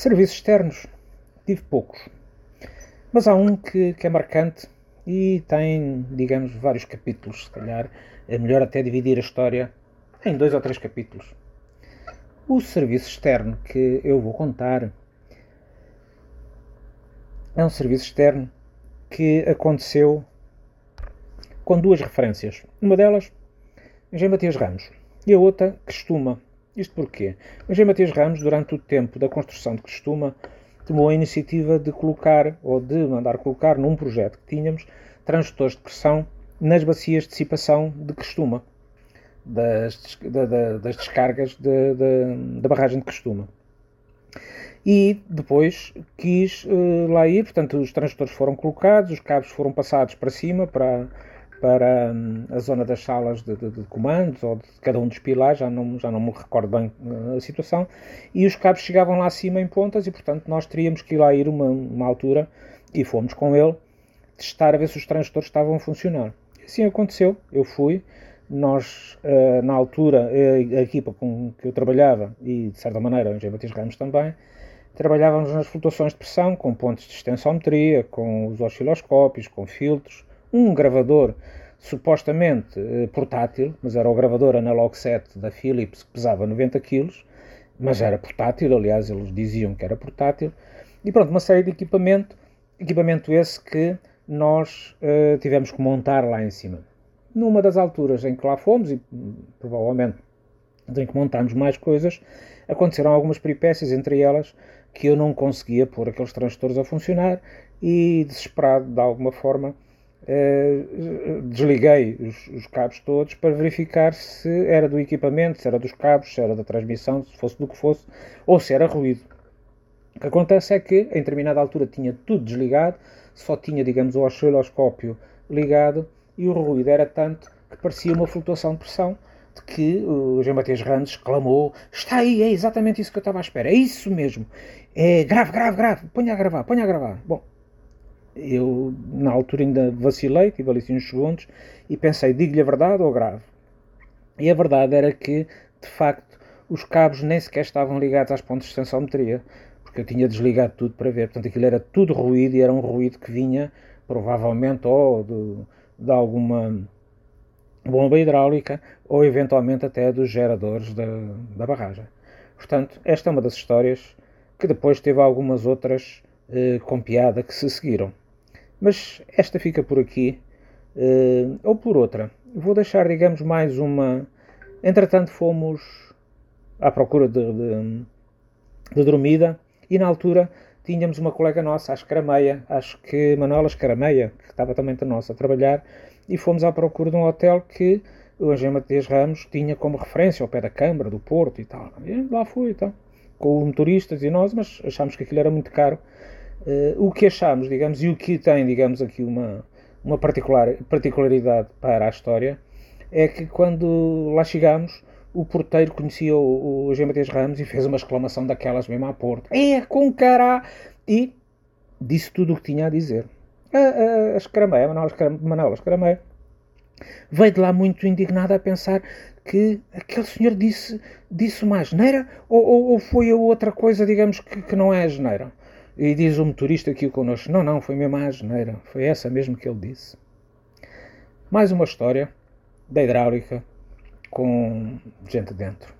Serviços externos, tive poucos. Mas há um que, que é marcante e tem, digamos, vários capítulos. Se calhar é melhor até dividir a história em dois ou três capítulos. O serviço externo que eu vou contar é um serviço externo que aconteceu com duas referências. Uma delas, Engenho Matias Ramos, e a outra, Costuma. Isto porquê? Engenho Matias Ramos, durante o tempo da construção de Costuma, tomou a iniciativa de colocar, ou de mandar colocar num projeto que tínhamos, transdutores de pressão nas bacias de dissipação de Costuma, das, da, da, das descargas de, de, da barragem de Costuma. E depois quis uh, lá ir, portanto, os transdutores foram colocados, os cabos foram passados para cima, para, para um, a zona das salas de, de, de, comandos ou de cada um dos pilares, já não, já não me recordo bem uh, a situação, e os cabos chegavam lá acima em pontas e, portanto, nós teríamos que ir lá ir uma, uma altura e fomos com ele testar a ver se os transistores estavam a funcionar. Assim aconteceu, eu fui, nós, uh, na altura, a, a, equipa com que eu trabalhava, e de certa maneira o Engenheiro Batista Ramos também, trabalhávamos nas flutuações de pressão, com pontos de extensometria, com os osciloscópios, com filtros, um gravador supostamente eh, portátil, mas era o gravador Analog 7 da Philips que pesava 90 kg, mas era portátil, aliás, eles diziam que era portátil, e pronto, uma série de equipamento, equipamento esse que nós uh, tivemos que montar lá em cima. Numa das alturas em que lá fomos, e provavelmente em que montámos mais coisas, aconteceram algumas peripécias, entre elas que eu não conseguia pôr aqueles transistores a funcionar e, desesperado de alguma forma, eh, desliguei os, os, cabos todos para verificar se era do equipamento, se era dos cabos, se era da transmissão, se fosse do que fosse, ou se era ruído. O que acontece é que, em determinada altura, tinha tudo desligado, só tinha, digamos, o osciloscópio ligado e o ruído era tanto que parecia uma flutuação de pressão de que o Jean Matias Randes exclamou está aí, é exatamente isso que eu estava à espera, é isso mesmo, é grave, grave, grave, ponha a gravar, ponha a gravar. Bom, eu, na altura, ainda vacilei, tive ali uns segundos e pensei: digo-lhe a verdade ou grave? E a verdade era que, de facto, os cabos nem sequer estavam ligados às pontes de sensometria, porque eu tinha desligado tudo para ver. Portanto, aquilo era tudo ruído e era um ruído que vinha, provavelmente, ou de, de alguma bomba hidráulica ou eventualmente até dos geradores da, da barragem. Portanto, esta é uma das histórias que depois teve algumas outras eh, com piada que se seguiram. Mas esta fica por aqui, uh, ou por outra. Vou deixar, digamos, mais uma. Entretanto, fomos à procura de, de, de dormida e na altura tínhamos uma colega nossa, a Escarameia, acho que Manuela Escarameia, que estava também entre nós a trabalhar, e fomos à procura de um hotel que o Angel Matias Ramos tinha como referência ao pé da Câmara, do Porto e tal. E lá fui, então, com motoristas e nós, mas achámos que aquilo era muito caro Uh, o que achamos, digamos, e o que tem, digamos, aqui uma, uma particular, particularidade para a história, é que quando lá chegámos, o porteiro conhecia o, o. Matias Ramos e fez uma exclamação daquelas mesmo à porta. É, com cara! E disse tudo o que tinha a dizer. A, a, a Escarameia, Manuela Escarameia, veio de lá muito indignada a pensar que aquele senhor disse, disse uma asneira ou, ou, ou foi a outra coisa, digamos, que, que não é a asneira. E diz o motorista aqui connosco: Não, não, foi mesmo a geneira. Foi essa mesmo que ele disse. Mais uma história da hidráulica com gente dentro.